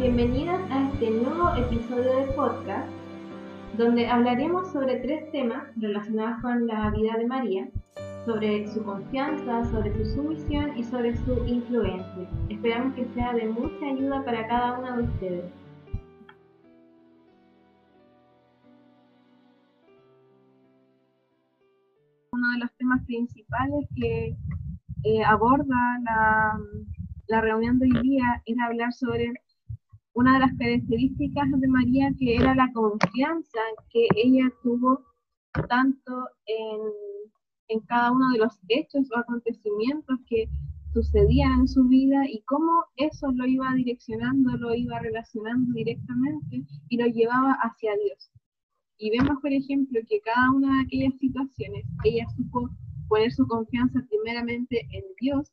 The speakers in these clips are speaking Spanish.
bienvenidas a este nuevo episodio de podcast donde hablaremos sobre tres temas relacionados con la vida de María, sobre su confianza, sobre su sumisión y sobre su influencia. Esperamos que sea de mucha ayuda para cada uno de ustedes. Uno de los temas principales que eh, aborda la, la reunión de hoy día era hablar sobre una de las características de María que era la confianza que ella tuvo tanto en, en cada uno de los hechos o acontecimientos que sucedían en su vida y cómo eso lo iba direccionando, lo iba relacionando directamente y lo llevaba hacia Dios. Y vemos, por ejemplo, que cada una de aquellas situaciones, ella supo poner su confianza primeramente en Dios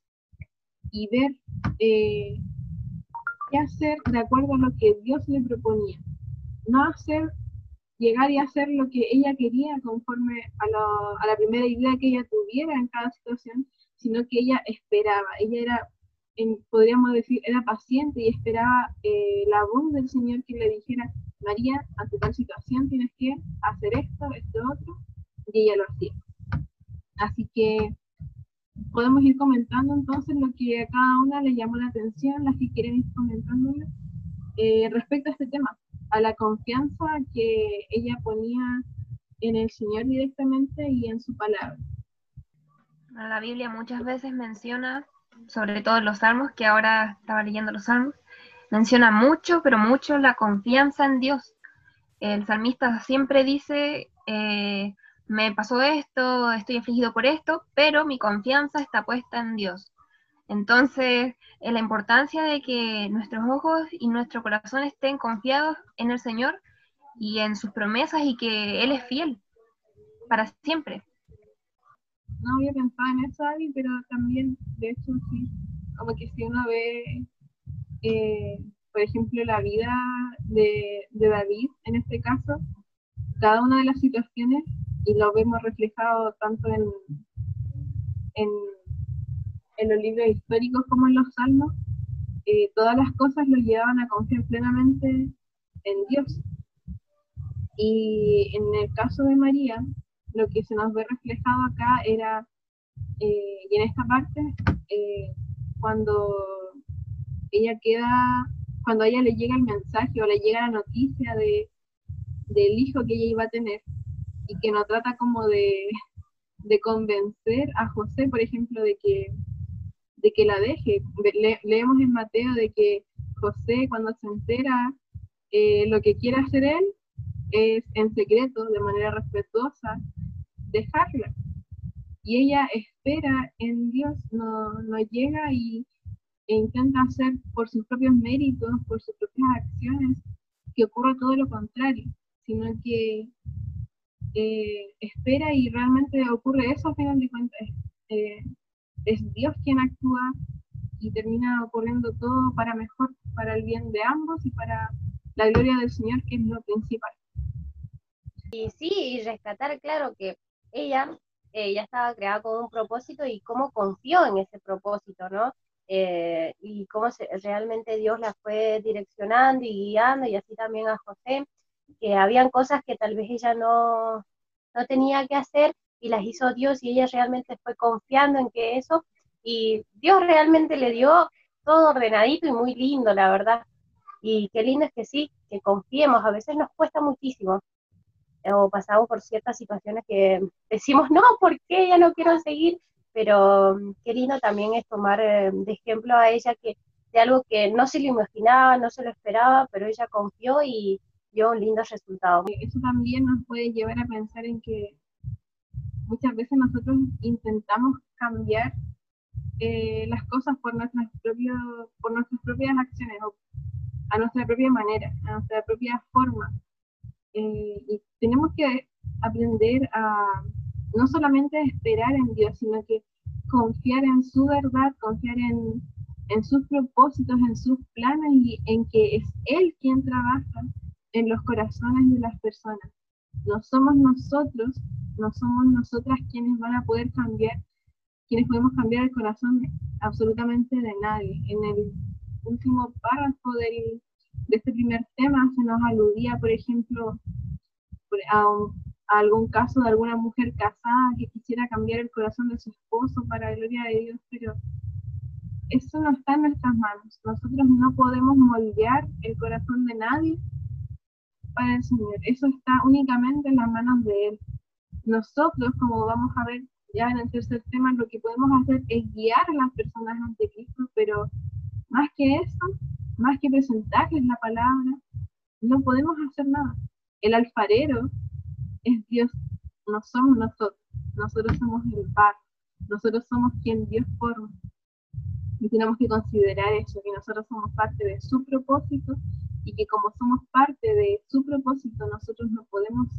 y ver eh, qué hacer de acuerdo a lo que Dios le proponía. No hacer, llegar y hacer lo que ella quería conforme a, la primera idea que ella tuviera en cada situación, sino que ella esperaba. Ella era, podríamos decir, era paciente y esperaba eh, la voz del Señor que le dijera, María, ante tal situación tienes que hacer esto, esto, otro, y ella lo hacía. Así que podemos ir comentando entonces lo que a cada una le llamó la atención, las que quieren ir comentando eh, respecto a este tema, a la confianza que ella ponía en el Señor directamente y en su palabra. La Biblia muchas veces menciona, sobre todo en los salmos, que ahora estaba leyendo los salmos, menciona mucho, pero mucho la confianza en Dios. El salmista siempre dice, eh, me pasó esto, estoy afligido por esto, pero mi confianza está puesta en Dios. Entonces, en la importancia de que nuestros ojos y nuestro corazón estén confiados en el Señor y en sus promesas y que Él es fiel para siempre. No había pensado en eso, Abby, pero también, de hecho, sí, como que si uno ve, eh, por ejemplo, la vida de David, en este caso, cada una de las situaciones y lo vemos reflejado tanto en, en, los libros históricos como en los salmos, eh, todas las cosas lo llevaban a confiar plenamente en Dios. Y en el caso de María, lo que se nos ve reflejado acá era, eh, y en esta parte, eh, cuando ella queda, cuando a ella le llega el mensaje o le llega la noticia de, del hijo que ella iba a tener, y que no trata como de, convencer a José, por ejemplo, de que, de que la deje. leemos en Mateo de que José cuando se entera eh, lo que quiere hacer él es en secreto, de manera respetuosa, dejarla. Y ella espera en Dios, no, no llega y, e intenta hacer por sus propios méritos, por sus propias acciones, que ocurra todo lo contrario, sino que eh, espera y realmente ocurre eso, al final de cuentas, eh, es Dios quien actúa y termina ocurriendo todo para mejor, para el bien de ambos y para la gloria del Señor, que es lo principal. Y sí, y rescatar, claro, que ella eh, ya estaba creada con un propósito y cómo confió en ese propósito, ¿no? y cómo realmente Dios la fue direccionando y guiando, y así también a José que habían cosas que tal vez ella no, no tenía que hacer y las hizo Dios y ella realmente fue confiando en que eso y Dios realmente le dio todo ordenadito y muy lindo, la verdad. Y qué lindo es que sí, que confiemos, a veces nos cuesta muchísimo o pasamos por ciertas situaciones que decimos, no, ¿por qué ya no quiero seguir? Pero mm, qué lindo también es tomar eh, de ejemplo a ella que de algo que no se lo imaginaba, no se lo esperaba, pero ella confió y, dio un lindo resultado. Eso también nos puede llevar a pensar en que muchas veces nosotros intentamos cambiar eh, las cosas por nuestras, propios, por nuestras propias acciones o a nuestra propia manera, a nuestra propia forma. Eh, y tenemos que aprender a no solamente esperar en Dios, sino que confiar en su verdad, confiar en, en sus propósitos, en sus planes y en que es Él quien trabaja en los corazones de las personas. No somos nosotros, no somos nosotras quienes van a poder cambiar, quienes podemos cambiar el corazón absolutamente de nadie. En el último párrafo del, de este primer tema se nos aludía, por ejemplo, a, a, algún caso de alguna mujer casada que quisiera cambiar el corazón de su esposo para la gloria de Dios, pero eso no está en nuestras manos. Nosotros no podemos moldear el corazón de nadie para el Señor. Eso está únicamente en las manos de Él. Nosotros, como vamos a ver ya en el tercer tema, lo que podemos hacer es guiar a las personas ante Cristo, pero más que eso, más que presentarles la palabra, no podemos hacer nada. El alfarero es Dios, no somos nosotros, nosotros somos el par, nosotros somos quien Dios forma. Y tenemos que considerar eso, que nosotros somos parte de su propósito y que como somos parte de su propósito, nosotros no podemos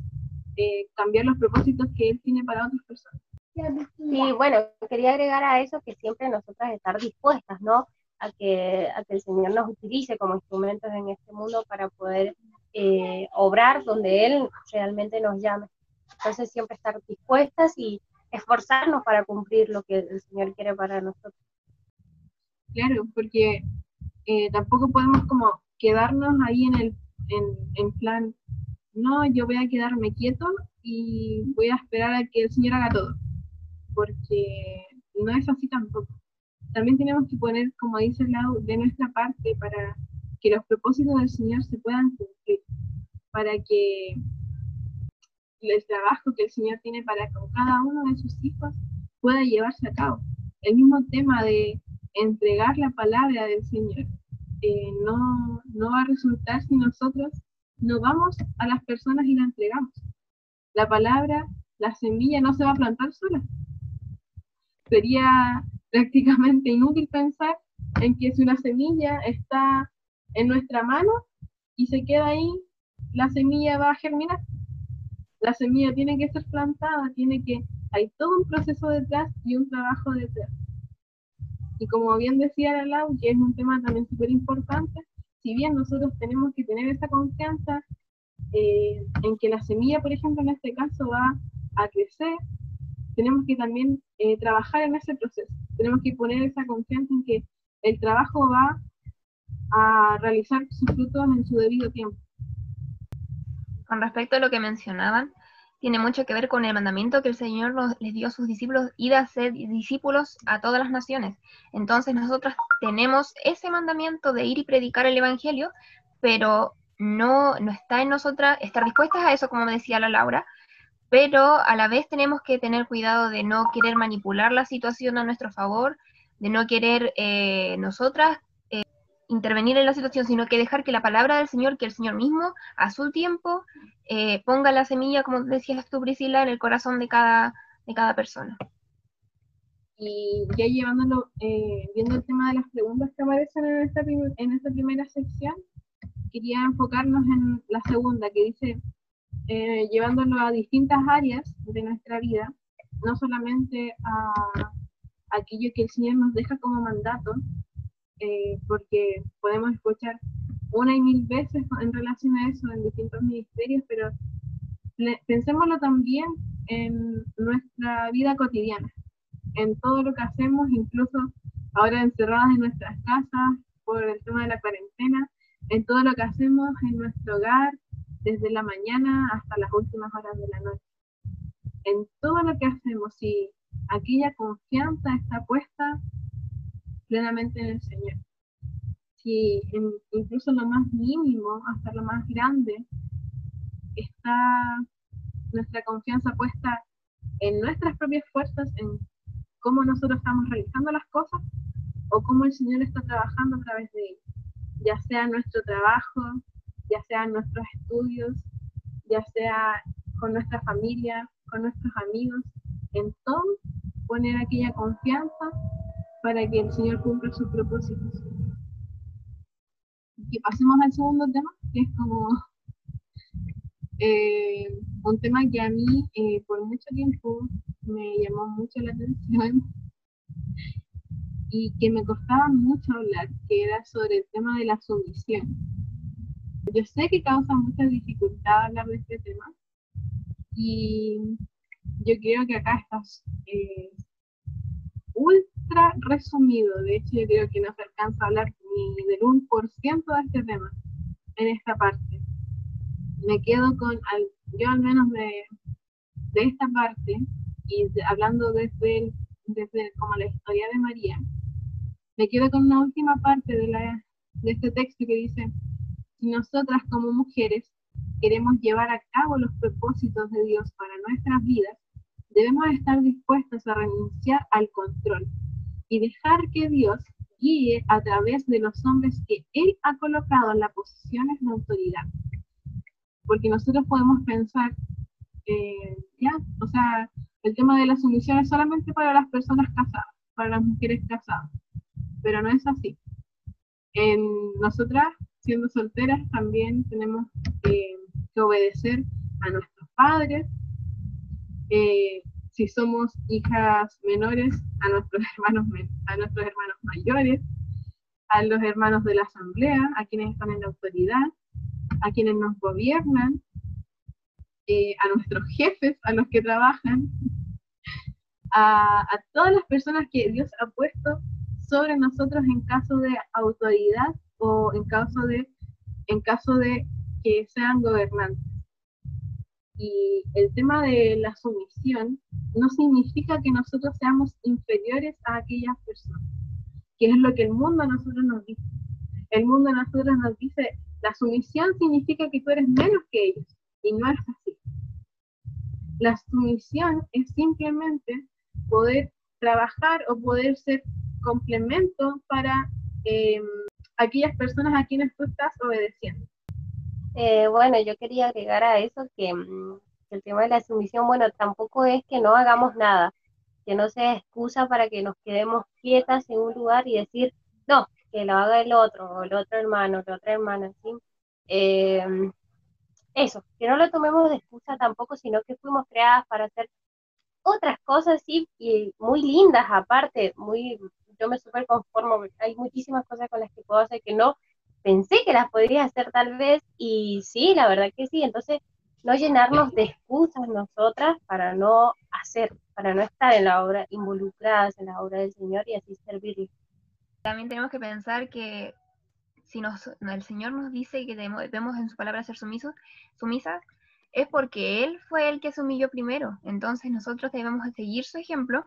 eh, cambiar los propósitos que Él tiene para otras personas. Y bueno, quería agregar a eso que siempre nosotras estar dispuestas, ¿no? A que, a que el Señor nos utilice como instrumentos en este mundo para poder eh, obrar donde Él realmente nos llame. Entonces siempre estar dispuestas y esforzarnos para cumplir lo que el Señor quiere para nosotros. Claro, porque eh, tampoco podemos como quedarnos ahí en el en, plan, no, yo voy a quedarme quieto y voy a esperar a que el Señor haga todo, porque no es así tampoco. También tenemos que poner, como dice Lau, de nuestra parte para que los propósitos del Señor se puedan cumplir, para que el trabajo que el Señor tiene para con cada uno de sus hijos pueda llevarse a cabo. El mismo tema de entregar la palabra del Señor eh, no, no va a resultar si nosotros no vamos a las personas y la entregamos. La palabra, la semilla no se va a plantar sola. Sería prácticamente inútil pensar en que si una semilla está en nuestra mano y se queda ahí, la semilla va a germinar. La semilla tiene que ser plantada, tiene que, hay todo un proceso detrás y un trabajo detrás. Y como bien decía la Lau, que es un tema también súper importante, si bien nosotros tenemos que tener esa confianza eh, en que la semilla, por ejemplo, en este caso va a crecer, tenemos que también eh, trabajar en ese proceso. Tenemos que poner esa confianza en que el trabajo va a realizar sus frutos en su debido tiempo. Con respecto a lo que mencionaban, tiene mucho que ver con el mandamiento que el Señor les dio a sus discípulos, ir a ser discípulos a todas las naciones. Entonces nosotros tenemos ese mandamiento de ir y predicar el Evangelio, pero no, no está en nosotras estar dispuestas a eso, como decía la Laura, pero a la vez tenemos que tener cuidado de no querer manipular la situación a nuestro favor, de no querer eh, nosotras intervenir en la situación, sino que dejar que la palabra del Señor, que el Señor mismo, a su tiempo, eh, ponga la semilla, como decías tú, Priscila, en el corazón de cada, de cada persona. Y ya llevándolo, eh, viendo el tema de las preguntas que aparecen en esta, en esta primera sección, quería enfocarnos en la segunda, que dice, eh, llevándolo a distintas áreas de nuestra vida, no solamente a aquello que el Señor nos deja como mandato, eh, porque podemos escuchar una y mil veces en relación a eso en distintos ministerios, pero pensémoslo también en nuestra vida cotidiana, en todo lo que hacemos, incluso ahora encerradas en nuestras casas por el tema de la cuarentena, en todo lo que hacemos en nuestro hogar, desde la mañana hasta las últimas horas de la noche. En todo lo que hacemos, si aquella confianza está puesta plenamente en el Señor. Si incluso lo más mínimo hasta lo más grande está nuestra confianza puesta en nuestras propias fuerzas, en cómo nosotros estamos realizando las cosas o cómo el Señor está trabajando a través de ellas, ya sea en nuestro trabajo, ya sea en nuestros estudios, ya sea con nuestra familia, con nuestros amigos, en todo poner aquella confianza para que el Señor cumpla sus propósitos. Y pasemos al segundo tema, que es como eh, un tema que a mí eh, por mucho tiempo me llamó mucho la atención y que me costaba mucho hablar, que era sobre el tema de la sumisión. Yo sé que causa mucha dificultad hablar de este tema y yo creo que acá estás eh, resumido, de hecho yo creo que no se alcanza a hablar ni del 1% de este tema, en esta parte. Me quedo con, yo al menos de, de esta parte, y hablando desde, desde como la historia de María, me quedo con una última parte de, la, de este texto que dice, si nosotras como mujeres queremos llevar a cabo los propósitos de Dios para nuestras vidas, debemos estar dispuestos a renunciar al control y dejar que Dios guíe a través de los hombres que Él ha colocado en las posiciones de autoridad. Porque nosotros podemos pensar, eh, ya, o sea, el tema de la sumisión es solamente para las personas casadas, para las mujeres casadas, pero no es así. En nosotras, siendo solteras, también tenemos eh, que obedecer a nuestros padres, eh, si somos hijas menores, a nuestros hermanos, a nuestros hermanos mayores, a los hermanos de la asamblea, a quienes están en la autoridad, a quienes nos gobiernan, eh, a nuestros jefes, a los que trabajan, a, a, todas las personas que Dios ha puesto sobre nosotros en caso de autoridad o en caso de, en caso de que sean gobernantes. Y el tema de la sumisión no significa que nosotros seamos inferiores a aquellas personas, que es lo que el mundo a nosotros nos dice. El mundo a nosotros nos dice, la sumisión significa que tú eres menos que ellos, y no es así. La sumisión es simplemente poder trabajar o poder ser complemento para eh, aquellas personas a quienes tú estás obedeciendo. Eh, bueno, yo quería agregar a eso mm, que el tema de la sumisión, bueno, tampoco es que no hagamos nada, que no sea excusa para que nos quedemos quietas en un lugar y decir, no, que lo haga el otro, o el otro hermano, la otra hermana, ¿sí? Em, eso, que no lo tomemos de excusa tampoco, sino que fuimos creadas para hacer otras cosas, sí, y muy lindas aparte, muy, yo me súper conformo, hay muchísimas cosas con las que puedo hacer que no pensé que las podría hacer tal vez y sí, la verdad que sí, entonces no llenarnos de excusas nosotras para no hacer, para no estar en la obra, involucradas en la obra del Señor y así servirle. También tenemos que pensar que si el Señor nos dice que debemos, en su palabra ser sumisos, sumisas, es porque Él fue el que se humilló primero. Entonces nosotros debemos seguir su ejemplo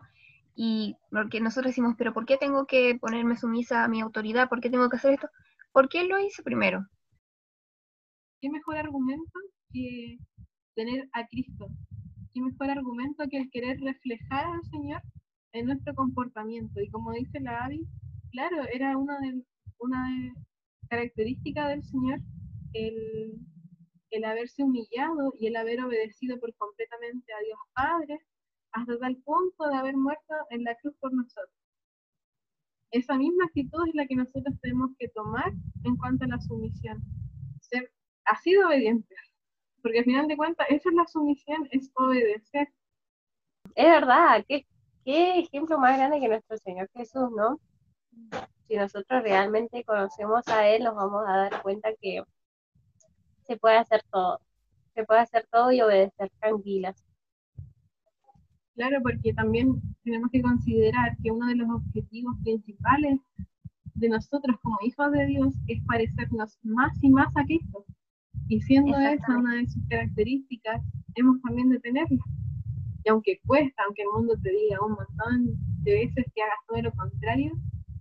y porque nosotros decimos, pero ¿por qué tengo que ponerme sumisa a mi autoridad? ¿Por qué tengo que hacer esto? ¿Por qué lo hice primero? ¿Qué mejor argumento que tener a Cristo? ¿Qué mejor argumento que el querer reflejar al Señor en nuestro comportamiento? Y como dice la Avi, claro, era una de, una de características del Señor el, el haberse humillado y el haber obedecido por completamente a Dios Padre hasta tal punto de haber muerto en la cruz por nosotros esa misma actitud es la que nosotros tenemos que tomar en cuanto a la sumisión. Ser así de obedientes. Porque al final de cuentas, esa es la sumisión, es obedecer. Es verdad, qué, qué ejemplo más grande que nuestro Señor Jesús, ¿no? Si nosotros realmente conocemos a Él, nos vamos a dar cuenta que se puede hacer todo. Se puede hacer todo y obedecer tranquilas. Claro, porque también tenemos que considerar que uno de los objetivos principales de nosotros como hijos de Dios es parecernos más y más a Cristo. Y siendo esa una de sus características, hemos también de tenerla. Y aunque cuesta, aunque el mundo te diga un montón de veces que hagas todo lo contrario,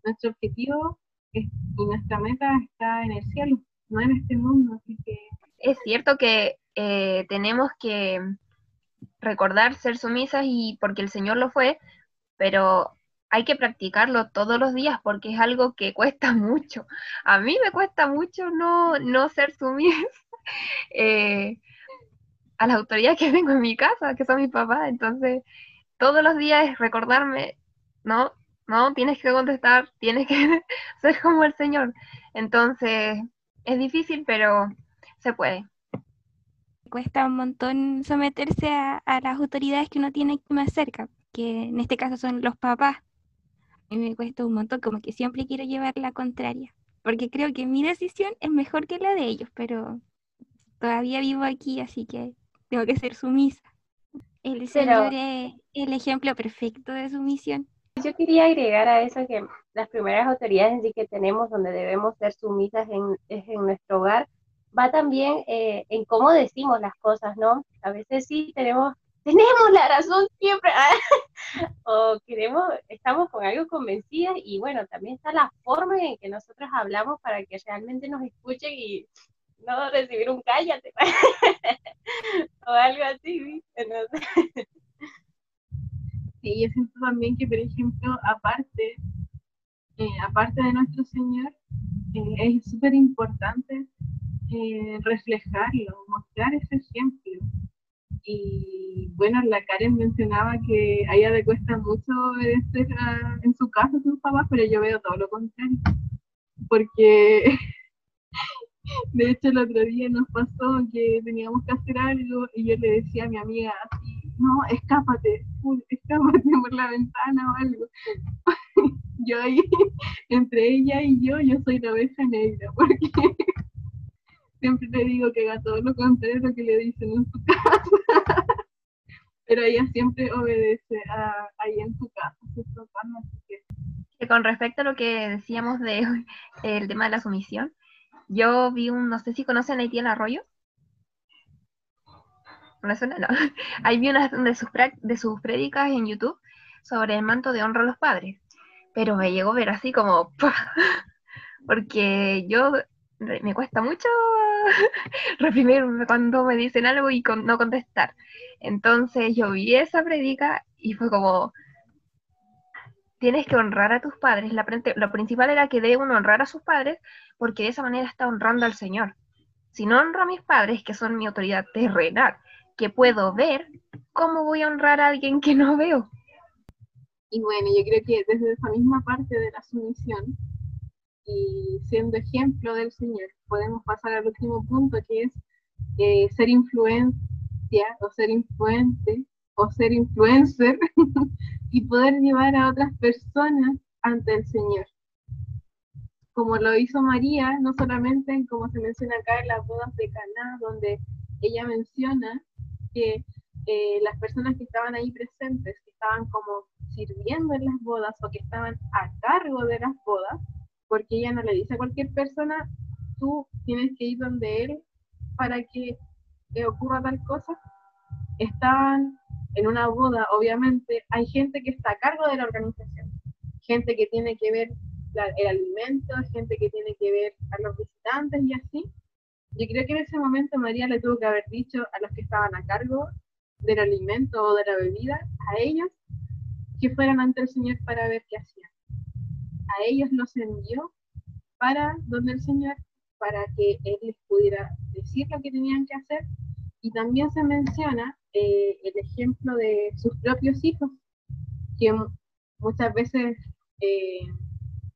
nuestro objetivo y nuestra meta está en el cielo, no en este mundo. Así que... Es cierto que eh, tenemos que recordar ser sumisas y porque el Señor lo fue, pero hay que practicarlo todos los días porque es algo que cuesta mucho. A mí me cuesta mucho no, no ser sumisa eh, a las autoridades que tengo en mi casa, que son mis papás. Entonces, todos los días recordarme, no, no, tienes que contestar, tienes que ser como el Señor. Entonces, es difícil, pero se puede cuesta un montón someterse a, las autoridades que uno tiene más cerca, que en este caso son los papás. A mí me cuesta un montón, como que siempre quiero llevar la contraria, porque creo que mi decisión es mejor que la de ellos, pero todavía vivo aquí, así que tengo que ser sumisa. El Señor es el ejemplo perfecto de sumisión. Yo quería agregar a eso que las primeras autoridades que tenemos donde debemos ser sumisas en, es en nuestro hogar, va también eh, en cómo decimos las cosas, ¿no? A veces sí tenemos, tenemos la razón siempre, o queremos, estamos con algo convencidas y bueno, también está la forma en que nosotros hablamos para que realmente nos escuchen y no recibir un cállate o algo así, ¿viste? Sí, yo siento también que, por ejemplo, aparte, eh, aparte de nuestro Señor, eh, es súper importante eh, reflejarlo, mostrar ese ejemplo. Y bueno, la Karen mencionaba que a ella le cuesta mucho obedecer en su casa a sus papás, pero yo veo todo lo contrario. Porque de hecho el otro día nos pasó que teníamos que hacer algo y yo le decía a mi amiga así, no, escápate, escápate por la ventana o algo. yo ahí, entre ella y yo, yo soy la oveja negra, porque siempre le digo que haga todo lo contrario lo que le dicen en su casa. Pero ella siempre obedece a, ahí en su casa, que... Con respecto a lo que decíamos de el tema de la sumisión, yo vi un, no sé si conocen Haití Arroyo. ¿No suena? No. Ahí vi una de sus, de sus prédicas en YouTube sobre el manto de honra a los padres. Pero me llegó a ver así como... Porque yo me cuesta mucho reprimirme cuando me dicen algo y no contestar. Entonces yo vi esa predica y fue como, tienes que honrar a tus padres. La, lo principal era que debe uno honrar a sus padres porque de esa manera está honrando al Señor. Si no honro a mis padres, que son mi autoridad terrenal, que puedo ver, ¿cómo voy a honrar a alguien que no veo? Y bueno, yo creo que desde esa misma parte de la sumisión y siendo ejemplo del Señor, podemos pasar al último punto que es eh, ser influencia o ser influente o ser influencer y poder llevar a otras personas ante el Señor. Como lo hizo María, no solamente como se menciona acá en las bodas de Caná, donde ella menciona que eh, las personas que estaban ahí presentes, que estaban como sirviendo en las bodas o que estaban a cargo de las bodas, porque ella no le dice a cualquier persona, tú tienes que ir donde él para que te ocurra tal cosa. Estaban en una boda, obviamente, hay gente que está a cargo de la organización, gente que tiene que ver el alimento, gente que tiene que ver a los visitantes y así. Yo creo que en ese momento María le tuvo que haber dicho a los que estaban a cargo del alimento o de la bebida, a ellos, que fueran ante el Señor para ver qué hacían. A ellos los envió para donde el Señor, para que Él les pudiera decir lo que tenían que hacer. Y también se menciona eh, el ejemplo de sus propios hijos, que muchas veces, eh,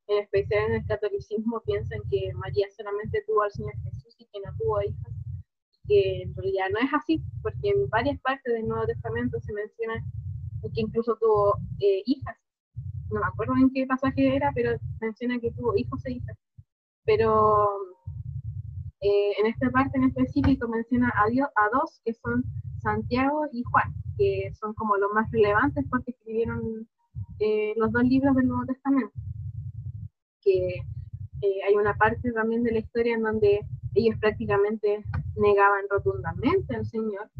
en especial en el catolicismo, piensan que María solamente tuvo al Señor Jesús y que no tuvo hijos que en realidad no es así, porque en varias partes del Nuevo Testamento se menciona que incluso tuvo eh, hijas. No me acuerdo en qué pasaje era, pero menciona que tuvo hijos e hijas. Pero eh, en esta parte en específico menciona a, Dios, a dos, que son Santiago y Juan, que son como los más relevantes porque escribieron eh, los dos libros del Nuevo Testamento. Que hay una parte también de la historia en donde ellos prácticamente negaban rotundamente al Señor,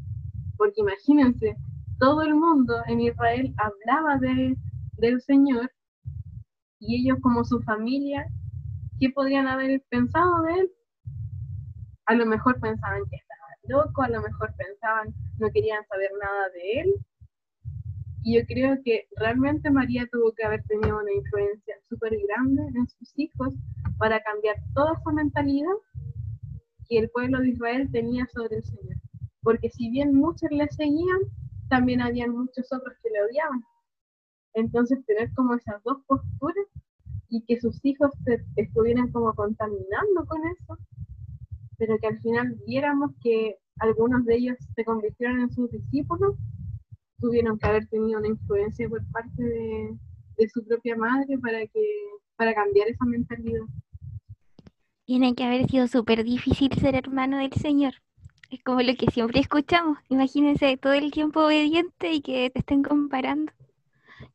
porque imagínense, todo el mundo en Israel hablaba de, del Señor y ellos como su familia, ¿qué podrían haber pensado de él? A lo mejor pensaban que estaba loco, a lo mejor pensaban no querían saber nada de él. Y yo creo que realmente María tuvo que haber tenido una influencia súper grande en sus hijos para cambiar toda esa mentalidad que el pueblo de Israel tenía sobre el Señor. Porque si bien muchos le seguían, también habían muchos otros que le odiaban. Entonces tener como esas dos posturas y que sus hijos se estuvieran como contaminando con eso, pero que al final viéramos que algunos de ellos se convirtieron en sus discípulos, tuvieron que haber tenido una influencia por parte de, su propia madre para que para cambiar esa mentalidad. Tiene que haber sido súper difícil ser hermano del Señor. Es como lo que siempre escuchamos. Imagínense todo el tiempo obediente y que te estén comparando.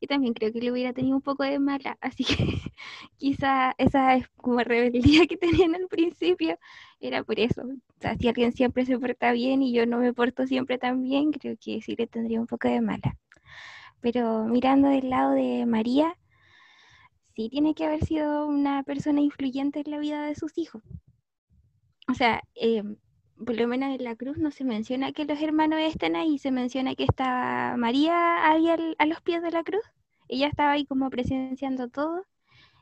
Yo también creo que le hubiera tenido un poco de mala, así que quizá esa es como rebeldía que tenían al principio era por eso. sea, si alguien siempre se porta bien y yo no me porto siempre tan bien, creo que sí le tendría un poco de mala. Pero mirando del lado de María, sí tiene que haber sido una persona influyente en la vida de sus hijos. O sea, em, por lo menos en la cruz no se menciona que los hermanos estén ahí, se menciona que estaba María ahí a los pies de la cruz. Ella estaba ahí como presenciando todo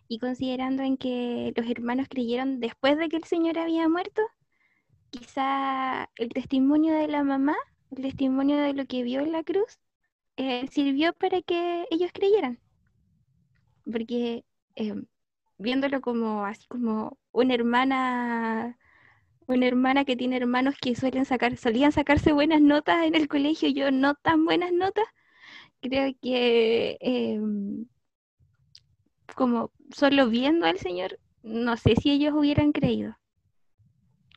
y considerando en que los hermanos creyeron después de que el Señor había muerto, quizá el testimonio de la mamá, el testimonio de lo que vio en la cruz, eh, sirvió para que ellos creyeran. Porque em, viéndolo como así como una hermana una hermana que tiene hermanos que suelen sacar, solían sacarse buenas notas en el colegio, yo no tan buenas notas, creo que em, como solo viendo al Señor, no sé si ellos hubieran creído.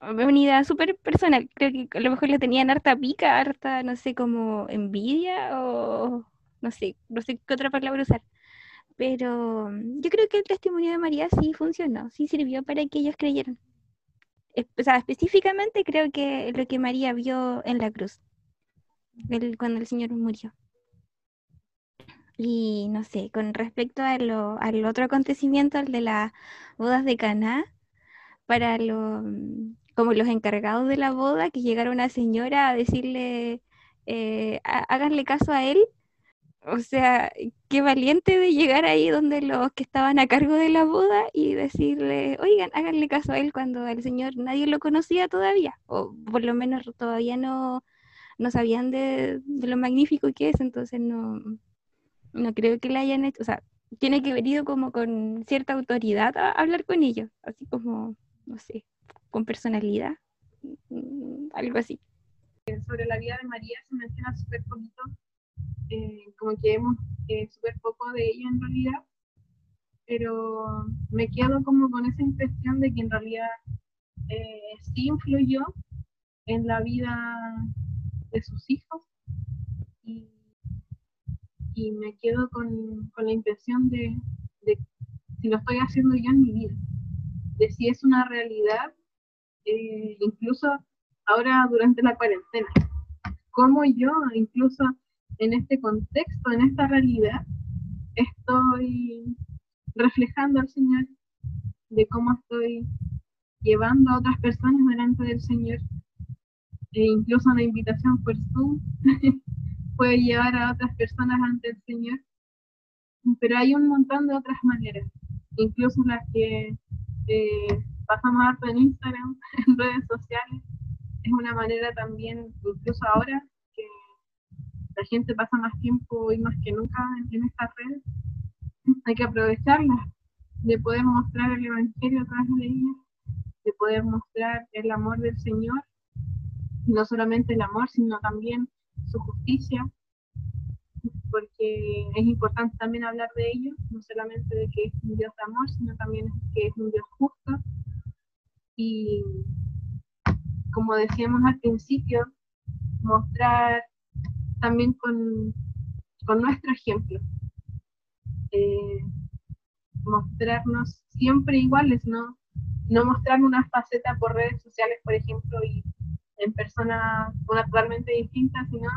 Es una idea súper personal, creo que a lo mejor le tenían harta pica, harta, no sé, como envidia o no sé, no sé qué otra palabra usar. Pero yo creo que el testimonio de María sí funcionó, sí sirvió para que ellos creyeran específicamente creo que lo que María vio en la cruz, cuando el Señor murió. Y no sé, con respecto a lo, al otro acontecimiento, el de las bodas de Caná, para lo, como los encargados de la boda, que llegara una señora a decirle, eh, háganle caso a él, o sea, qué valiente de llegar ahí donde los que estaban a cargo de la boda y decirle, oigan, háganle caso a él cuando el señor nadie lo conocía todavía, o por lo menos todavía no, no sabían de, lo magnífico que es, entonces no, no creo que le hayan hecho, o sea, tiene que haber ido como con cierta autoridad a hablar con ellos, así como, no sé, con personalidad, mm, algo así. Sobre la vida de María se menciona súper poquito eh, como que hemos eh, súper poco de ella en realidad, pero me quedo como con esa impresión de que en realidad eh, sí influyó en la vida de sus hijos y, y me quedo con, con la impresión de, de, si lo estoy haciendo yo en mi vida, de si es una realidad, eh, incluso ahora durante la cuarentena, como yo incluso en este contexto, en esta realidad, estoy reflejando al Señor de cómo estoy llevando a otras personas delante del Señor. E incluso una invitación por Zoom puede llevar a otras personas ante el Señor. Pero hay un montón de otras maneras, incluso las que eh, pasamos harto en Instagram, en redes sociales. Es una manera también, incluso ahora, la gente pasa más tiempo y más que nunca en, estas redes, hay que aprovecharlas, de poder mostrar el Evangelio a través de ellas, de poder mostrar el amor del Señor, no solamente el amor, sino también su justicia, porque es importante también hablar de ello, no solamente de que es un Dios de amor, sino también que es un Dios justo. Y como decíamos al principio, mostrar también con, nuestro ejemplo. Eh, mostrarnos siempre iguales, ¿no? No mostrar una faceta por redes sociales, por ejemplo, y en personas totalmente distintas, sino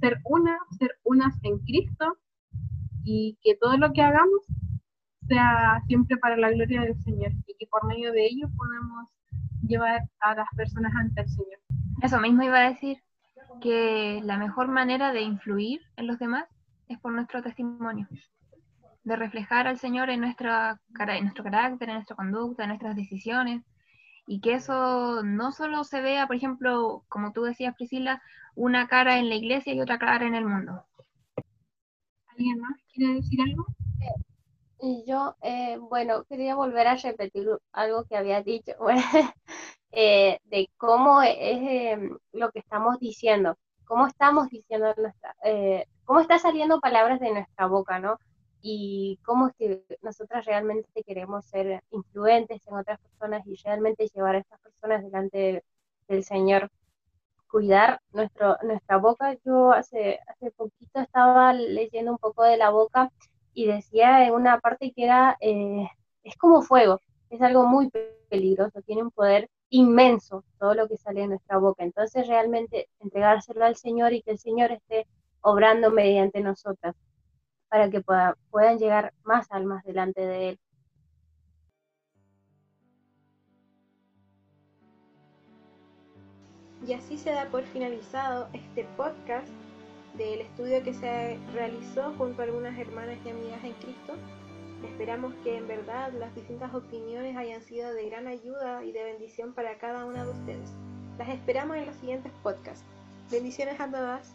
ser una, ser unas en Cristo y que todo lo que hagamos sea siempre para la gloria del Señor y que por medio de ello podamos llevar a las personas ante el Señor. Eso mismo iba a decir, que la mejor manera de influir en los demás es por nuestro testimonio, de reflejar al Señor en, nuestro carácter, en nuestra conducta, en nuestras decisiones, y que eso no solo se vea, por ejemplo, como tú decías, Priscila, una cara en la iglesia y otra cara en el mundo. ¿Alguien más quiere decir algo? Yo, eh, bueno, quería volver a repetir algo que había dicho. Eh, de cómo es em, lo que estamos diciendo, cómo estamos diciendo, nuestra, eh, cómo está saliendo palabras de nuestra boca, ¿no? Y cómo es que nosotras realmente queremos ser influentes en otras personas y realmente llevar a estas personas delante del, Señor cuidar nuestro, nuestra boca. Yo hace, hace poquito estaba leyendo un poco de la boca y decía en una parte que era, eh, es como fuego, es algo muy peligroso, tiene un poder inmenso todo lo que sale de nuestra boca. Entonces realmente entregárselo al Señor y que el Señor esté obrando mediante nosotras para que puedan llegar más almas delante de Él. Y así se da por finalizado este podcast del estudio que se realizó junto a algunas hermanas y amigas en Cristo. Esperamos que en verdad las distintas opiniones hayan sido de gran ayuda y de bendición para cada una de ustedes. Las esperamos en los siguientes podcasts. Bendiciones a todas.